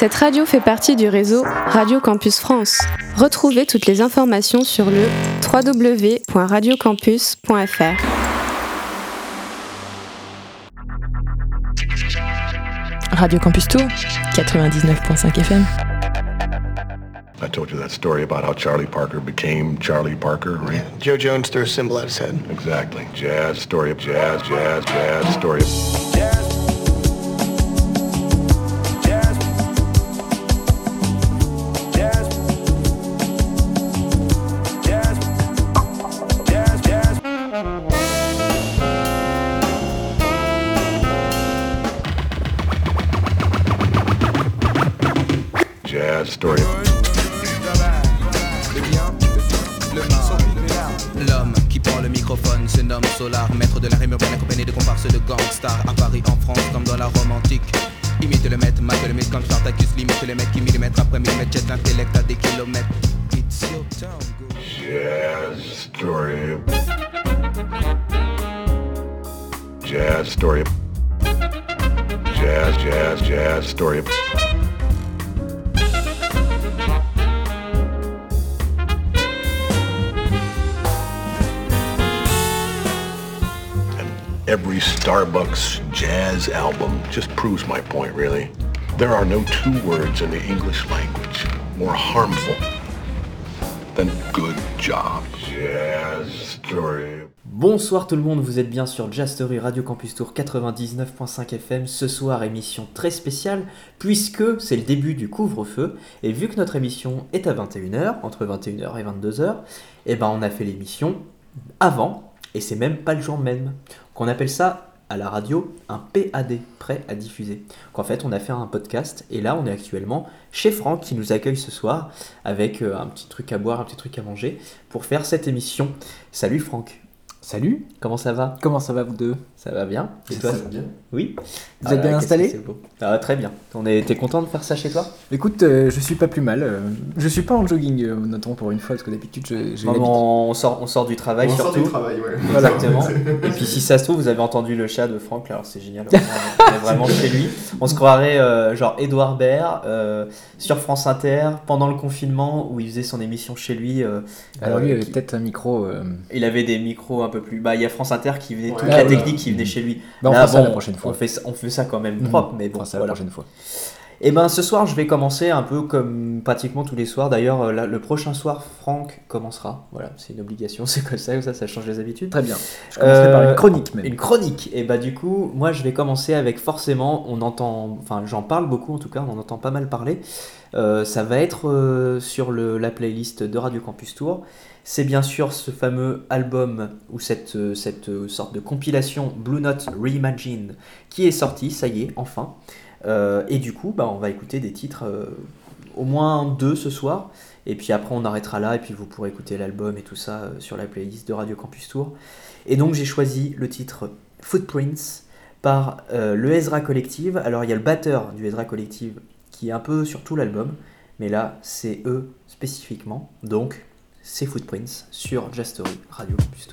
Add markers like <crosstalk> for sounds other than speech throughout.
Cette radio fait partie du réseau Radio Campus France. Retrouvez toutes les informations sur le www.radiocampus.fr. Radio Campus Tour, 99.5 FM. I told you that story about how Charlie Parker became Charlie Parker, right? Joe Jones threw a symbol at his head. Exactly. Jazz, story of jazz, jazz, jazz, story of... Jazz, Jazz album just proves my point, really. There are no two words in the English language more harmful than good job. Story. Bonsoir tout le monde, vous êtes bien sur Jazz Story Radio Campus Tour 99.5 FM. Ce soir, émission très spéciale puisque c'est le début du couvre-feu et vu que notre émission est à 21h, entre 21h et 22h, eh ben on a fait l'émission avant et c'est même pas le jour même. Qu'on appelle ça à la radio un PAD, prêt à diffuser. Qu'en fait, on a fait un podcast et là, on est actuellement chez Franck qui nous accueille ce soir avec euh, un petit truc à boire, un petit truc à manger pour faire cette émission. Salut Franck. Salut, Comment ça va? Comment ça va vous deux? Ça va bien Et toi bien. Oui. Vous êtes bien que c'est beau. Ah, Très bien. On est... T'es content de faire ça chez toi? Écoute, euh, je suis pas plus mal. euh, je suis pas en jogging, euh, notons pour une fois, parce que d'habitude je- j'ai l'habitude. on, sort, on sort du travail surtout. Exactement. <laughs> Et puis si ça se trouve, vous avez entendu le chat de Franck, là, alors c'est génial. On est vraiment chez lui. On se croirait euh, genre Edouard Baird euh, sur France Inter pendant le confinement où il faisait son émission chez lui. euh, Alors euh, lui, il avait qui- peut-être un micro. euh, il avait des micros un peu plus. Bah, il y a France Inter qui venait, toute Ouais. la Ah, ouais. technique qui venait chez lui. Bah, on Là, fera ça la prochaine fois. On fait, ça- on fait ça quand même Mhm. propre, mais on bon, fera ça voilà. la prochaine fois. Et ben ce soir, je vais commencer un peu comme pratiquement tous les soirs. D'ailleurs, euh, le prochain soir, Franck commencera. Voilà, c'est une obligation, <laughs> c'est comme ça, ça, ça change les habitudes. Très bien. Je commencerai par Euh, une chronique même. Une chronique. Et bah du coup, moi je vais commencer avec forcément, on entend, enfin j'en parle beaucoup en tout cas, on en entend pas mal parler. Euh, ça va être euh, sur le, la playlist de Radio Campus Tour. C'est bien sûr ce fameux album ou cette, euh, euh, sorte de compilation Blue Note Reimagine qui est sorti, ça y est, enfin. Euh, et du coup, bah, on va écouter des titres, au moins deux ce soir. Et puis après, on arrêtera là et puis vous pourrez écouter l'album et tout ça sur la playlist de Radio Campus Tour. Et donc j'ai choisi le titre Footprints par le Ezra Collective. Alors il y a le batteur du Ezra Collective qui est un peu sur tout l'album, mais là c'est eux spécifiquement. Donc c'est Footprints sur Jazz Story Radio Campus.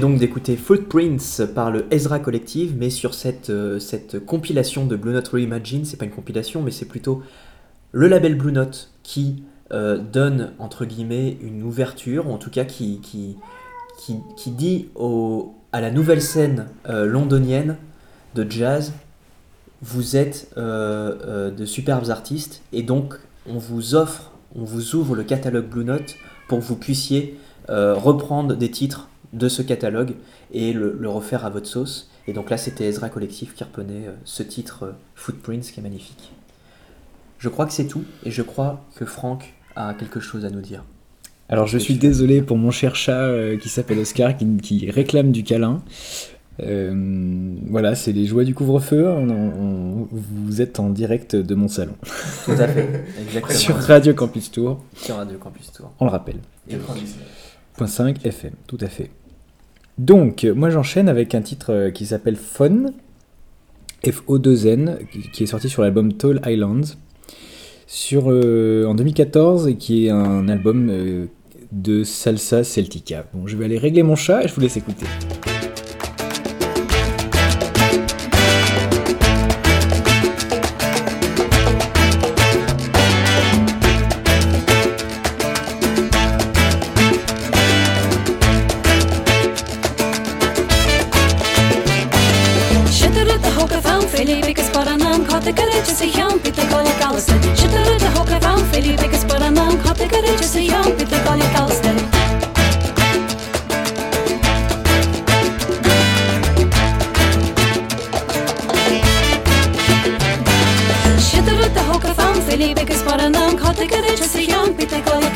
Donc d'écouter Footprints par le Ezra Collective, mais sur cette, euh, cette compilation de Blue Note Reimagine, c'est pas une compilation, mais c'est plutôt le label Blue Note qui euh, donne, entre guillemets, une ouverture, ou en tout cas qui, qui, qui, dit à la nouvelle scène euh, londonienne de jazz, vous êtes de superbes artistes, et donc on vous offre, on vous ouvre le catalogue Blue Note pour que vous puissiez reprendre des titres de ce catalogue et le, refaire à votre sauce. Et donc là, c'était Ezra Collectif qui reprenait euh, ce titre euh, Footprints qui est magnifique. Je crois que c'est tout et je crois que Franck a quelque chose à nous dire. Alors je suis désolé pour mon cher chat euh, qui s'appelle Oscar qui, réclame du câlin. voilà, c'est les joies du couvre-feu. vous êtes en direct de mon salon. Tout à fait, <laughs> exactement. Sur Radio Campus Tour. Sur Radio Campus Tour. On le rappelle. 5 FM, tout à fait. Donc, moi j'enchaîne avec un titre euh, qui s'appelle Fun, F-O-2-N, qui est sorti sur l'album Tall Islands, sur, euh, en 2014, et qui est un album euh, de salsa celtica. Bon, je vais aller régler mon chat et je vous laisse écouter.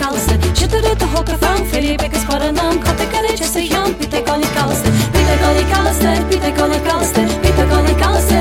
kalsın. Çıtırı da hoka fan Felipe Kasparanam Katı kaleci seyan Pite koni kalsın Pite koni kalsın Pite koni kalsın Pite koni kalsın.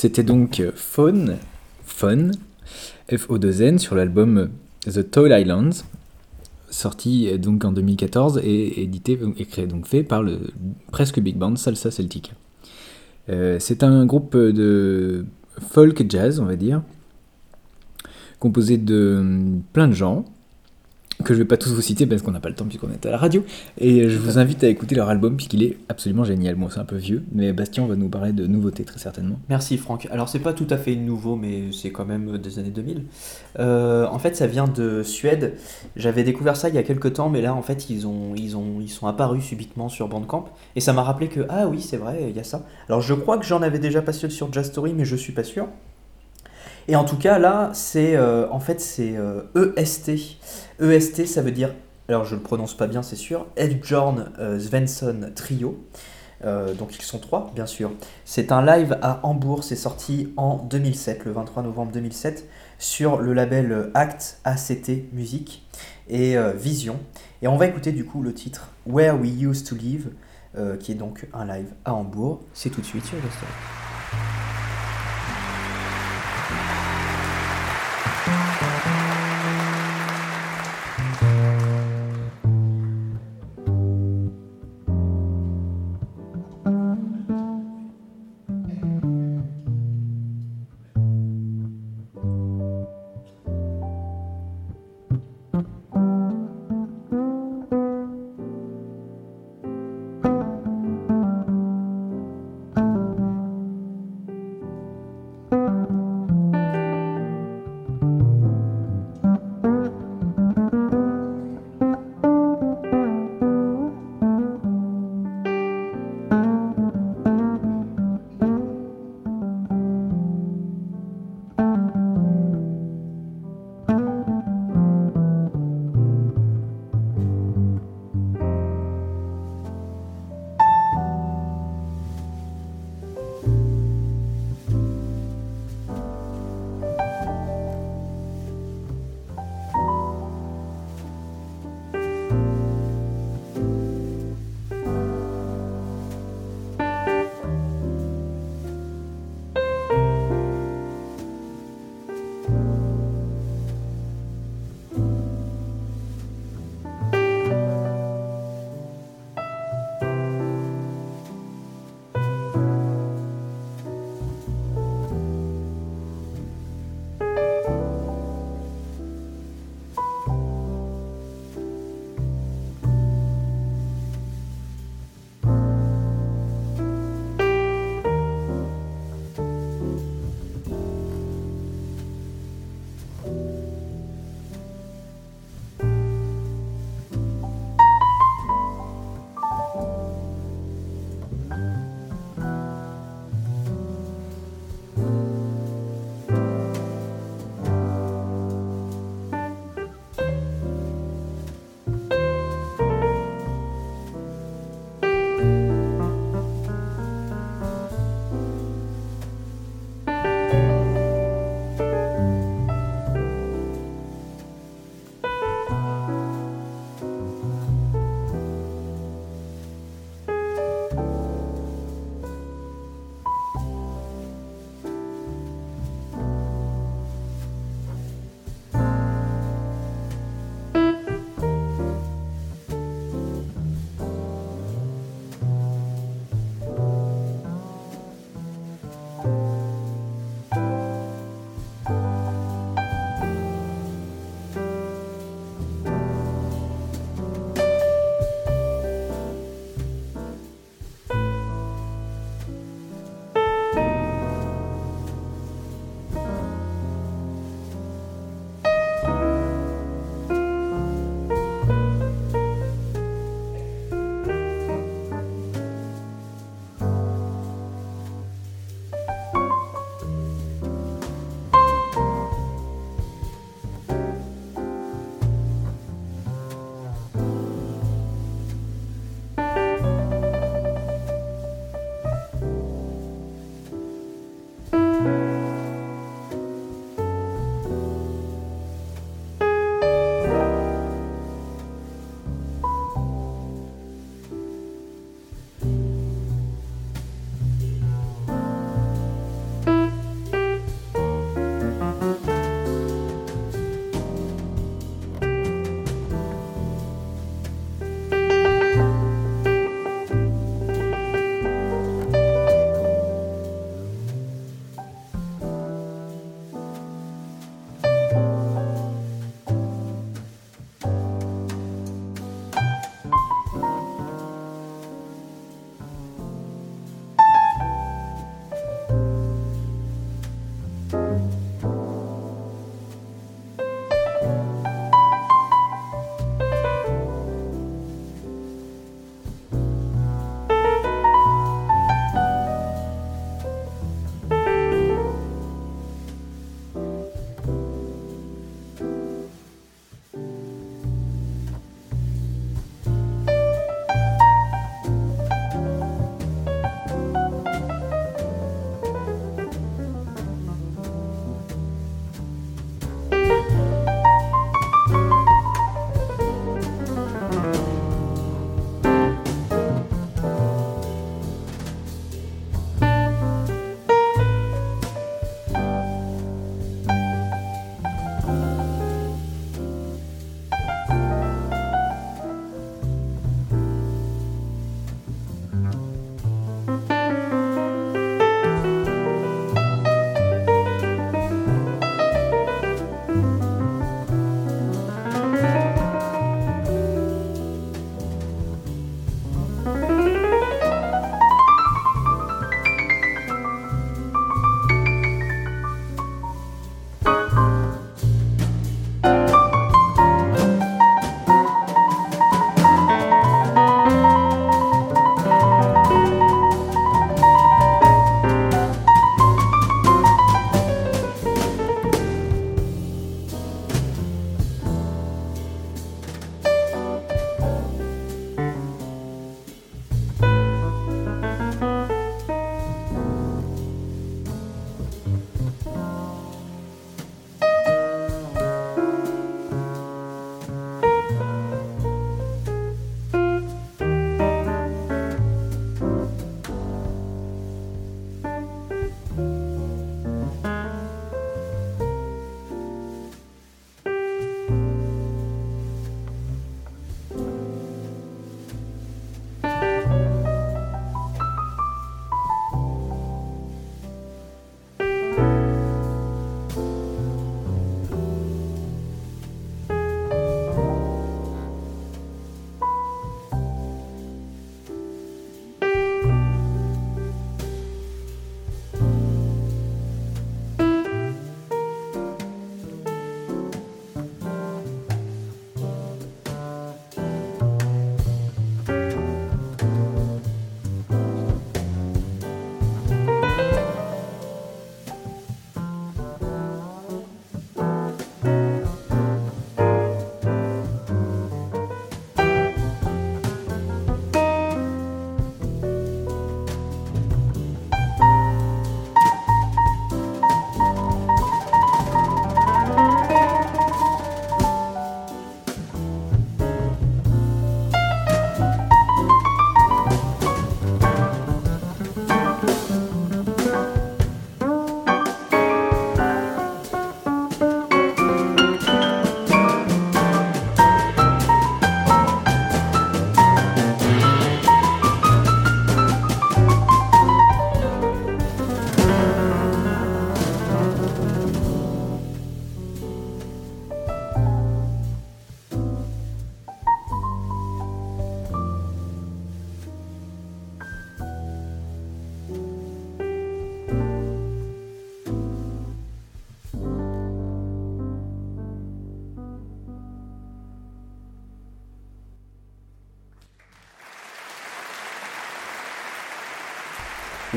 C'était donc Faune, Fun, F-O-2-N, sur l'album The Toy Islands, sorti donc en 2014 et édité et créé, fait par le presque big band Salsa Celtic. Euh, c'est un groupe de folk jazz, on va dire, composé de plein de gens, que je vais pas tous vous citer parce qu'on n'a pas le temps puisqu'on est à la radio. Et je vous invite à écouter leur album puisqu'il est absolument génial. Bon, c'est un peu vieux, mais Bastien va nous parler de nouveautés très certainement. Merci Franck. Alors c'est pas tout à fait nouveau, mais c'est quand même des années 2000. Euh, en fait, ça vient de Suède. J'avais découvert ça il y a quelques temps, mais là en fait ils ont ils ont ils sont apparus subitement sur Bandcamp et ça m'a rappelé que ah oui c'est vrai il y a ça. Alors je crois que j'en avais déjà passé sur Jazz Story, mais je suis pas sûr. Et en tout cas, là, c'est euh, en fait c'est EST. Euh, EST, ça veut dire, alors je le prononce pas bien, c'est sûr, Edbjorn euh, Svensson Trio. donc ils sont trois, bien sûr. C'est un live à Hambourg, c'est sorti en 2007, le 23 novembre 2007, sur le label Act ACT Music et Vision. Et on va écouter du coup le titre Where We Used to Live. euh, qui est donc un live à Hambourg. C'est tout de suite sur Ghost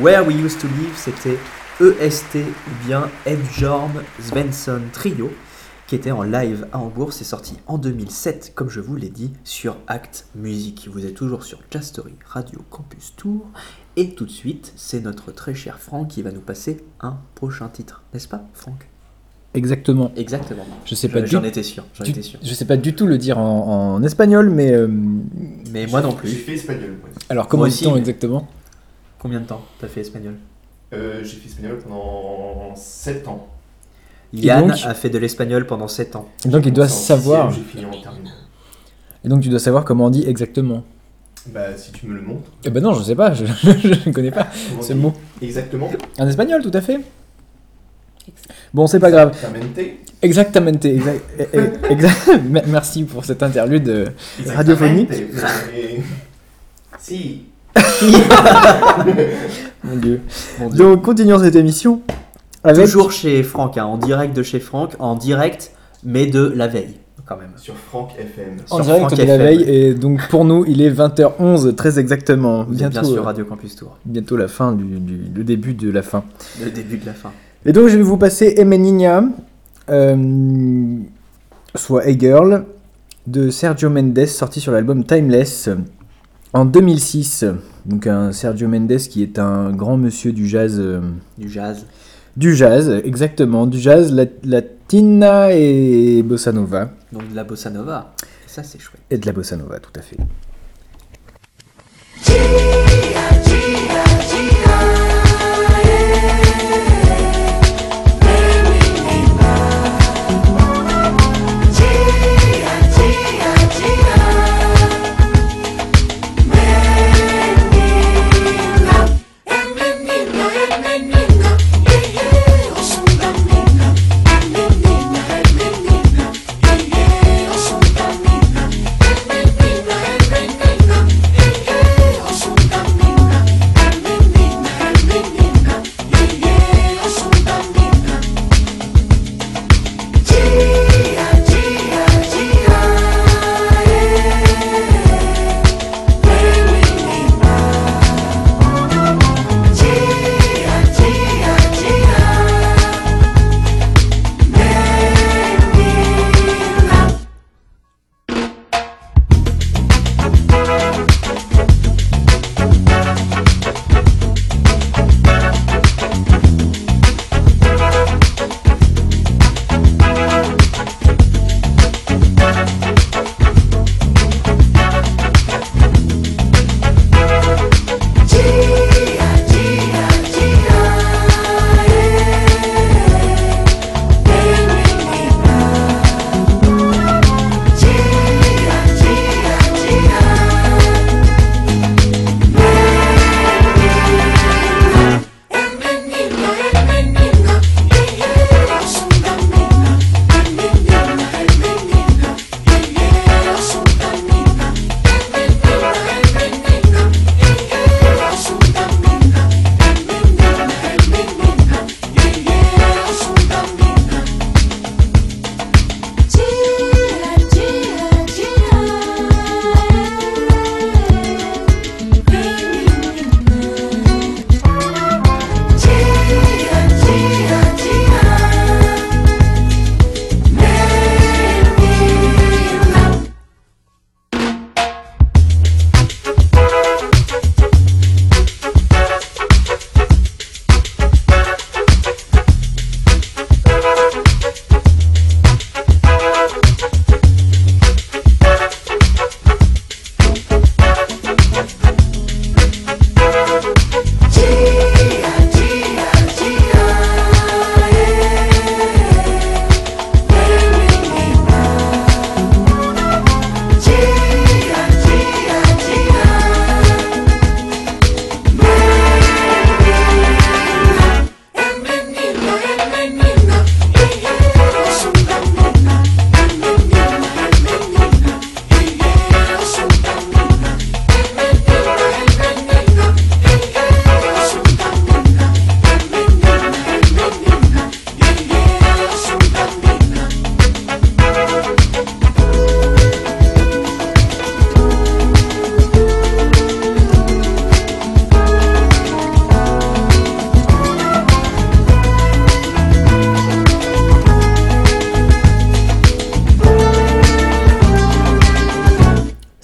Where We Used to Live, c'était EST ou bien Edjorm Svensson Trio, qui était en live à Hambourg. C'est sorti en 2007, comme je vous l'ai dit, sur Act Music. Vous êtes toujours sur Jazz Story Radio Campus Tour. Et tout de suite, c'est notre très cher Franck qui va nous passer un prochain titre. N'est-ce pas, Franck? Exactement. Exactement. Je sais pas du J'en étais sûr. J'en du- étais sûr. je sais pas du tout le dire en, en espagnol, mais euh, Mais moi non J'ai plus. fait espagnol, ouais. alors comment Moi dit-on mais- exactement? Combien de temps t'as fait espagnol Euh, j'ai fait espagnol pendant 7 ans. Yann donc a fait de l'espagnol pendant 7 ans. Et donc il doit savoir. sixième, J'ai fini en terminale. Et donc tu dois savoir comment on dit exactement. Bah, si tu me le montres. Eh ben non, je sais pas, je, <laughs> ne connais pas Comment ce mot. Exactement. En espagnol, tout à fait. Bon, c'est pas grave. Exactamente. Exactamente. Exact, eh, eh, exact- <laughs> Me- Merci pour cette interlude euh, radiophonique. Si. <laughs> Mon Dieu. Mon Dieu. Donc, continuons cette émission avec. Toujours chez Franck, hein, en direct de chez Franck, en direct, mais de la veille, quand même. Sur Franck FM. En sur direct Franck de la veille, et donc pour nous, il est 20h11, très exactement. Vous Bientôt, bien sûr euh, Radio Campus Tour, bientôt la fin du, du- le début de la fin. le début de la fin. Et donc, je vais vous passer Emenina, euh, soit Hey Girl, de Sergio Mendes, sorti sur l'album Timeless en 2006. Donc, un Sergio Mendes qui est un grand monsieur du jazz. euh, Du jazz. du jazz, exactement. Du jazz lat- latina et bossa nova. Donc de la bossa nova. Ça, c'est chouette. Et de la bossa nova, tout à fait.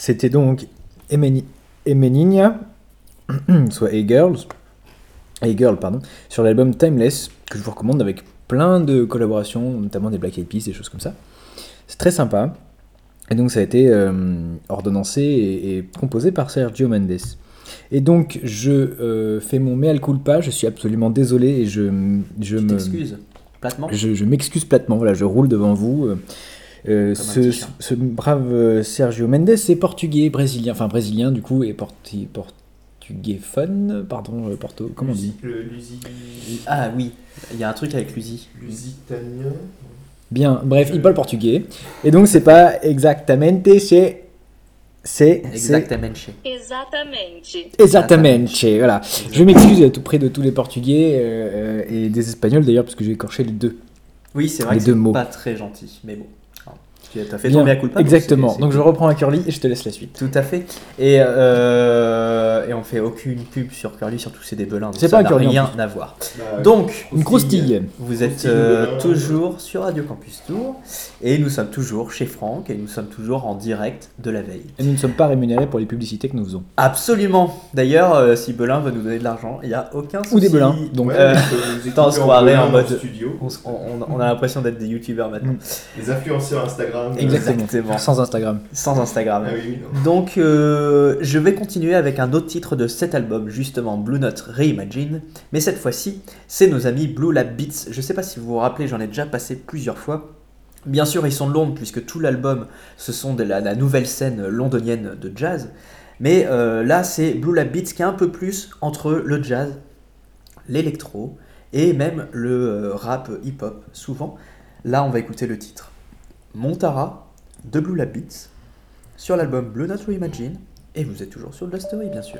C'était donc Emeni- Emeninia, <clears throat> soit A-Girls, A-Girl, pardon, sur l'album Timeless, que je vous recommande avec plein de collaborations, notamment des Black Eyed Peas, des choses comme ça. C'est très sympa. Et donc ça a été euh, ordonnancé et, et composé par Sergio Mendes. Et donc je euh, fais mon mea culpa, je suis absolument désolé et je, je Tu me... platement? Je, je m'excuse platement, voilà, je roule devant vous. Euh, ce, brave euh, Sergio Mendes est portugais, brésilien, enfin brésilien du coup, et porti, portugais fun, pardon, euh, porto, comment on dit Le Lusi... Ah oui, il y a un truc avec l'Uzi. Lusitanien Bien, bref, il parle portugais, et donc c'est pas exactamente, c'est. C'est. c'est- Exactement. chez. Exatamente. Exactamente, voilà. Je m'excuse à tout près de tous les portugais euh, et des espagnols d'ailleurs, parce que j'ai écorché les deux. Oui, c'est vrai Les que deux c'est mots. pas très gentil, mais bon. Tu as fait ton culpa. donc Exactement, donc je reprends à Curly et je te laisse la suite. Tout à fait. Et, euh, et on fait aucune pub sur Curly, surtout c'est des belins. donc C'est ça pas un n'a Curly, en rien à voir. Bah, Donc, Une croustille. vous êtes Croustille euh, toujours sur Radio Campus Tour et nous sommes toujours chez Franck et nous sommes toujours en direct de la veille. Et nous ne sommes pas rémunérés pour les publicités que nous faisons. Absolument. D'ailleurs, euh, si Belin veut nous donner de l'argent, il n'y a aucun souci. Ou des belins, donc. Ouais, Euh, on belin en dans mode- studio. On, a l'impression d'être des youtubeurs maintenant. Les influenceurs Instagram. Exactement. Exactement. Sans Instagram. Sans Instagram. Ah oui. Donc, euh, je vais continuer avec un autre titre de cet album, justement Blue Note Reimagine. Mais cette fois-ci, c'est nos amis Blue Lab Beats. Je sais pas si vous vous rappelez, j'en ai déjà passé plusieurs fois. Bien sûr, ils sont de Londres, puisque tout l'album, ce sont de la, nouvelle scène londonienne de jazz. Mais euh, là, c'est Blue Lab Beats qui est un peu plus entre le jazz, l'électro et même le euh, rap hip-hop, souvent. Là, on va écouter le titre Montara de Blue Lab Beats sur l'album Blue Note Reimagine. Et vous êtes toujours sur The Story, bien sûr.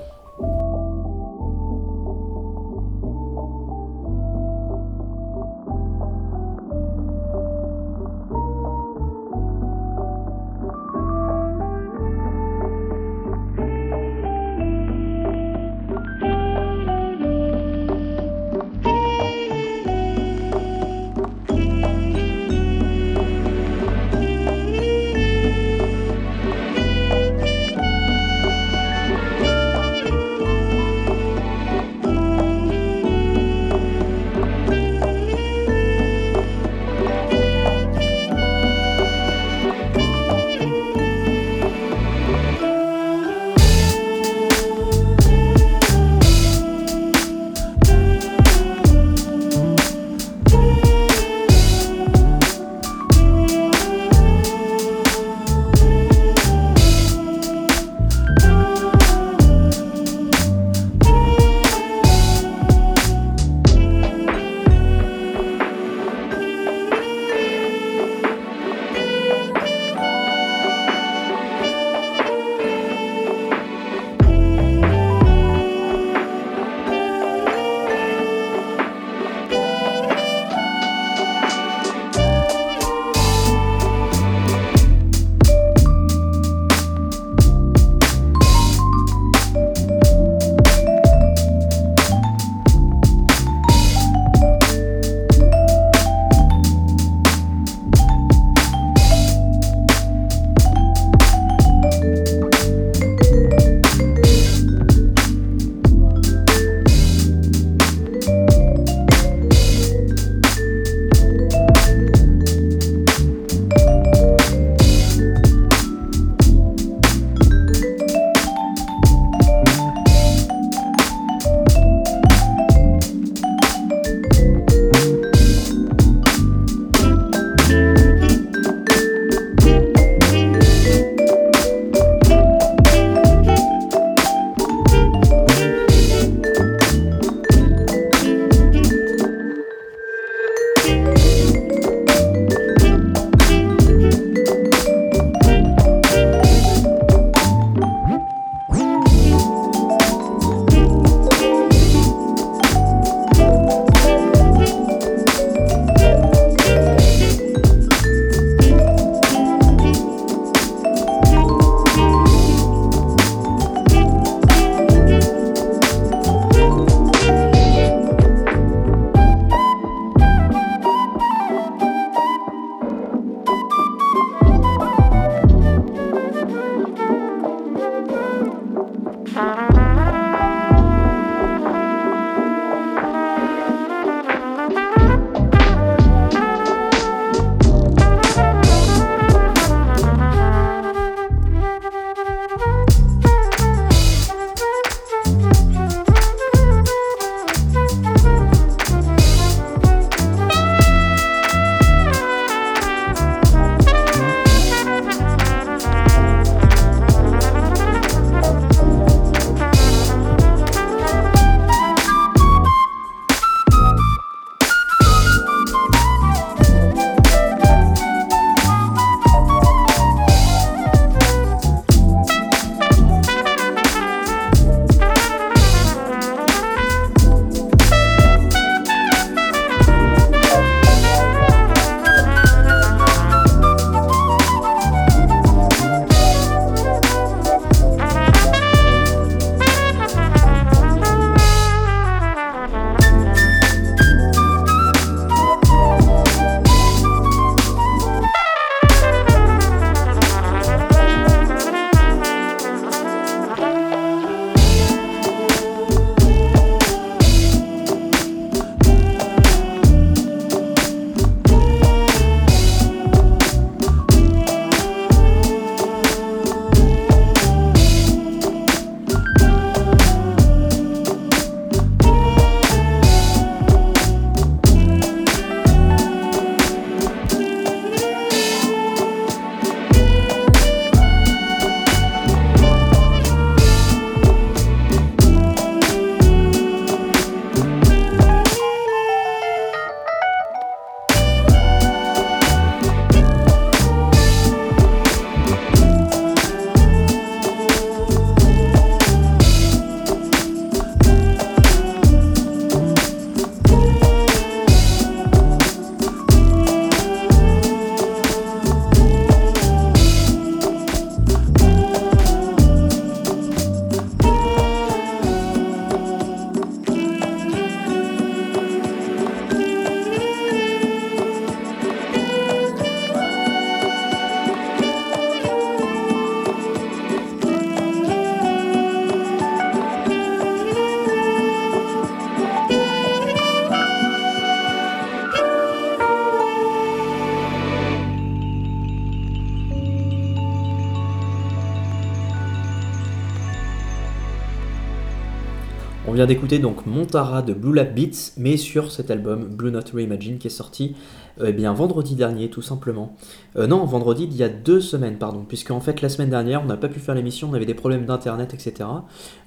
D'écouter donc Montara de Blue Lab Beats, mais sur cet album Blue Note Reimagine qui est sorti euh, eh bien vendredi dernier tout simplement. Euh, non, vendredi il y a deux semaines, pardon, puisque en fait la semaine dernière on n'a pas pu faire l'émission, on avait des problèmes d'internet, etc.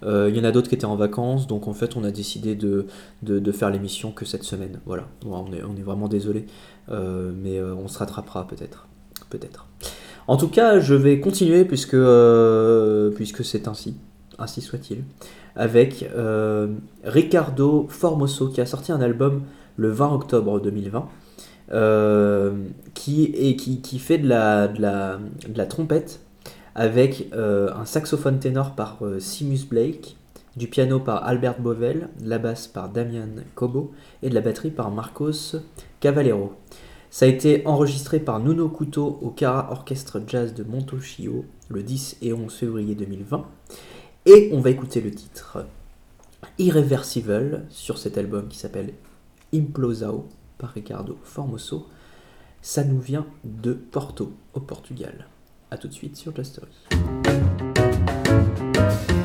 Euh, il y en a d'autres qui étaient en vacances, donc en fait on a décidé de, de, faire l'émission que cette semaine. Voilà, on, est, on est vraiment désolé, mais on se rattrapera peut-être. Peut-être. En tout cas, je vais continuer puisque, puisque c'est ainsi, ainsi soit-il, avec euh, Ricardo Formoso qui a sorti un album le 20 octobre 2020 euh, qui, est, qui, qui fait de la, de la, de la trompette avec euh, un saxophone ténor par Simus Blake, du piano par Albert Bovel, de la basse par Damian Cobo et de la batterie par Marcos Cavallero. Ça a été enregistré par Nuno Couto au Cara Orchestre Jazz de Montochio le 10 et 11 février 2020. Et on va écouter le titre Irreversible sur cet album qui s'appelle Implosao par Ricardo Formoso. Ça nous vient de Porto, au Portugal. A tout de suite sur Jastory. Thank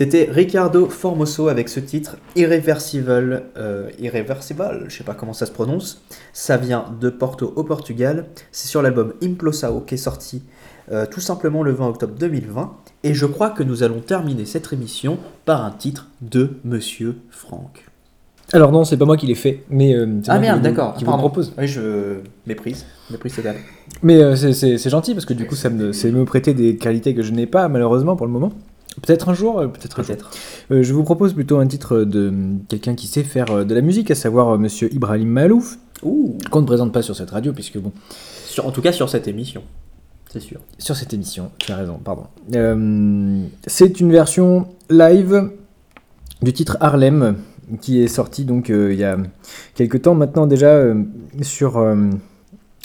C'était Ricardo Formoso avec ce titre Irreversible. euh, Irreversible, je sais pas comment ça se prononce. Ça vient de Porto au Portugal. C'est sur l'album Implosao qui est sorti euh, tout simplement le 20 octobre 2020. Et je crois que nous allons terminer cette émission par un titre de Monsieur Franck. Alors non, c'est pas moi qui l'ai fait, mais euh, Ah merde, d'accord. Qui vous propose. Oui, je méprise. Méprise totale. Mais euh, c'est- gentil parce que du coup, ça me, c'est me prêter des qualités que je n'ai pas malheureusement pour le moment. Peut-être un jour, euh, peut-être un jour. Peut-être. Euh, je vous propose plutôt un titre de quelqu'un qui sait faire euh, de la musique, à savoir Monsieur Ibrahim Malouf, qu'on ne présente pas sur cette radio puisque bon, Sur- en tout cas sur cette émission. C'est sûr. sur cette émission, tu as raison, pardon. Euh, c'est une version live du titre Harlem qui est sorti donc euh, il y a quelques temps maintenant déjà sur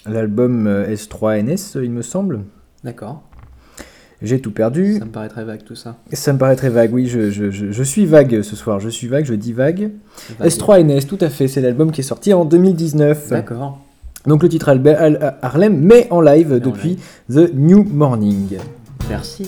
l'album euh, S3NS, il me semble. D'accord. J'ai tout perdu. Ça me paraît très vague tout ça. Ça me paraît très vague, oui, je, je- je- je suis vague ce soir, je suis vague, je dis vague. Vague. S3NS, tout à fait, c'est l'album qui est sorti en 2019. D'accord. Donc le titre Harlem, mais en live en depuis The New Morning. Merci.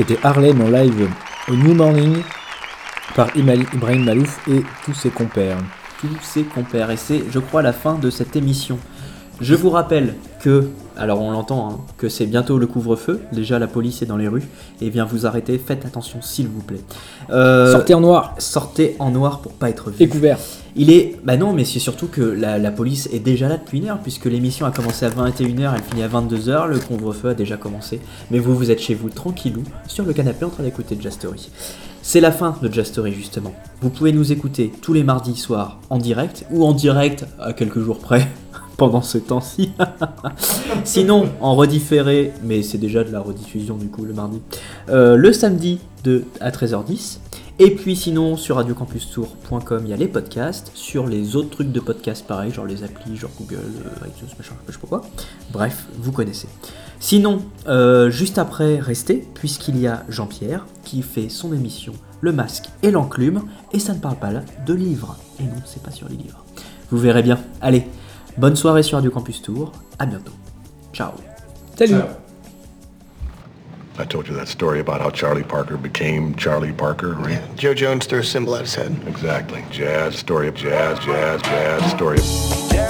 C'était Harlem en live au New Morning par Ibrahim Malouf et tous ses compères. tous ses compères. Et c'est, je crois, la fin de cette émission. Je vous rappelle que, alors on l'entend, hein, que c'est bientôt le couvre-feu. Déjà, la police est dans les rues. Et bien, vous arrêtez. Faites attention, s'il vous plaît. Euh, Sortez en noir sortez en noir pour pas être vu. et couvert. Il est. Bah non, mais c'est surtout que la, la police est déjà là depuis une heure, puisque l'émission a commencé à 21h, elle finit à 22h, le couvre-feu a déjà commencé. Mais vous, vous êtes chez vous tranquillou, sur le canapé en train d'écouter Jastory. C'est la fin de Jastory, justement. Vous pouvez nous écouter tous les mardis soirs en direct, ou en direct à quelques jours près, <laughs> pendant ce temps-ci. <laughs> Sinon, en redifféré, mais c'est déjà de la rediffusion du coup le mardi, euh, le samedi de, à 13h10. Et puis sinon, sur radiocampustour.com, il y a les podcasts. Sur les autres trucs de podcasts, pareil, genre les applis, genre Google, euh, iTunes, machin, je sais pas quoi. Bref, vous connaissez. Sinon, euh, juste après, restez, puisqu'il y a Jean-Pierre qui fait son émission Le Masque et l'Enclume, et ça ne parle pas là de livres. Et non, c'est pas sur les livres. Vous verrez bien. Allez, bonne soirée sur Radio Campus Tour. À bientôt. Ciao. Salut Ciao. I told you that story about how Charlie Parker became Charlie Parker, right? Joe Jones threw a symbol at his head. Exactly. Jazz, story of jazz, jazz, jazz, story of... Jazz,